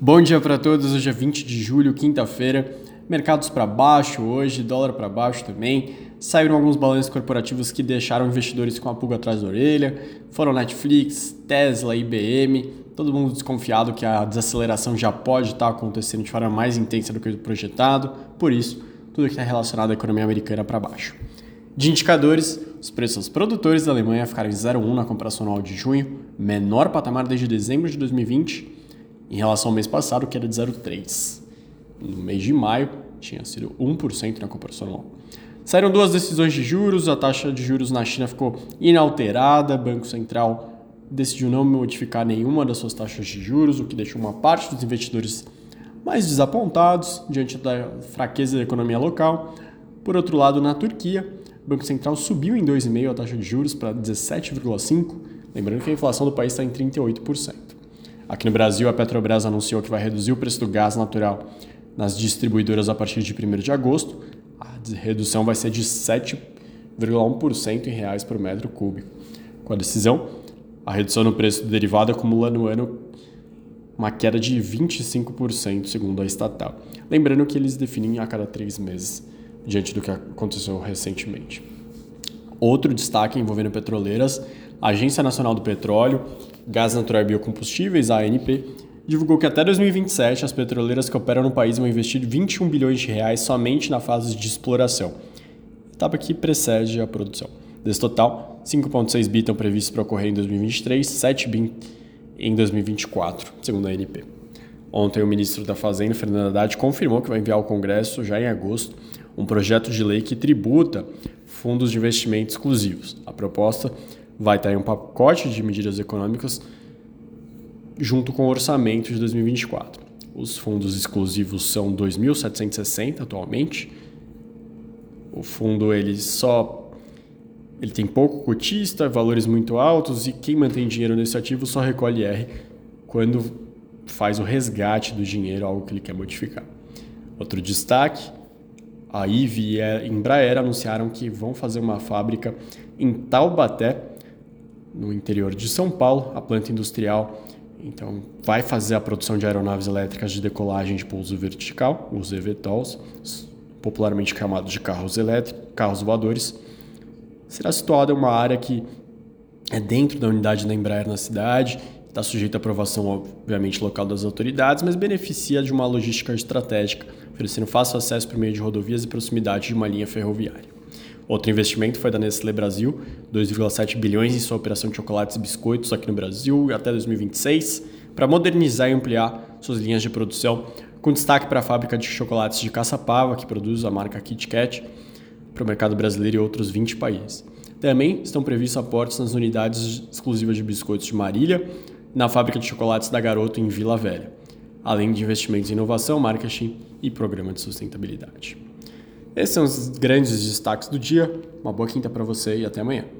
Bom dia para todos, hoje é 20 de julho, quinta-feira. Mercados para baixo hoje, dólar para baixo também. Saíram alguns balanços corporativos que deixaram investidores com a pulga atrás da orelha. Foram Netflix, Tesla, IBM. Todo mundo desconfiado que a desaceleração já pode estar acontecendo de forma mais intensa do que o projetado. Por isso, tudo que está relacionado à economia americana para baixo. De indicadores, os preços produtores da Alemanha ficaram em 0,1 na comparação anual de junho, menor patamar desde dezembro de 2020 em relação ao mês passado, que era de 0,3%. No mês de maio, tinha sido 1% na comparação anual. Saíram duas decisões de juros, a taxa de juros na China ficou inalterada, o Banco Central decidiu não modificar nenhuma das suas taxas de juros, o que deixou uma parte dos investidores mais desapontados diante da fraqueza da economia local. Por outro lado, na Turquia, o Banco Central subiu em 2,5% a taxa de juros para 17,5%, lembrando que a inflação do país está em 38%. Aqui no Brasil, a Petrobras anunciou que vai reduzir o preço do gás natural nas distribuidoras a partir de 1 de agosto. A redução vai ser de 7,1% em reais por metro cúbico. Com a decisão, a redução no preço do derivado acumula no ano uma queda de 25%, segundo a estatal. Lembrando que eles definem a cada três meses, diante do que aconteceu recentemente. Outro destaque envolvendo petroleiras, Agência Nacional do Petróleo Gás Natural e Biocombustíveis, ANP, divulgou que até 2027 as petroleiras que operam no país vão investir 21 bilhões de reais somente na fase de exploração, etapa que precede a produção. Desse total, 5,6 bi estão previstos para ocorrer em 2023, 7 bi em 2024, segundo a ANP. Ontem, o ministro da Fazenda, Fernando Haddad, confirmou que vai enviar ao Congresso, já em agosto, um projeto de lei que tributa fundos de investimento exclusivos. A proposta vai estar em um pacote de medidas econômicas junto com o orçamento de 2024. Os fundos exclusivos são 2.760 atualmente. O fundo ele só ele tem pouco cotista, valores muito altos e quem mantém dinheiro nesse ativo só recolhe R quando faz o resgate do dinheiro, algo que ele quer modificar. Outro destaque, a IVE e a Embraer anunciaram que vão fazer uma fábrica em Taubaté no interior de São Paulo, a planta industrial então vai fazer a produção de aeronaves elétricas de decolagem de pouso vertical, os eVTOLs, popularmente chamados de carros elétricos, carros voadores. Será situada em uma área que é dentro da unidade da Embraer na cidade, está sujeita à aprovação, obviamente, local das autoridades, mas beneficia de uma logística estratégica, oferecendo fácil acesso por meio de rodovias e proximidade de uma linha ferroviária. Outro investimento foi da Nestlé Brasil, 2,7 bilhões em sua operação de chocolates e biscoitos aqui no Brasil até 2026, para modernizar e ampliar suas linhas de produção, com destaque para a fábrica de chocolates de Caçapava, que produz a marca Kit Kat, para o mercado brasileiro e outros 20 países. Também estão previstos aportes nas unidades exclusivas de biscoitos de Marília, na fábrica de chocolates da Garoto em Vila Velha, além de investimentos em inovação, marketing e programa de sustentabilidade. Esses são os grandes destaques do dia. Uma boa quinta para você e até amanhã.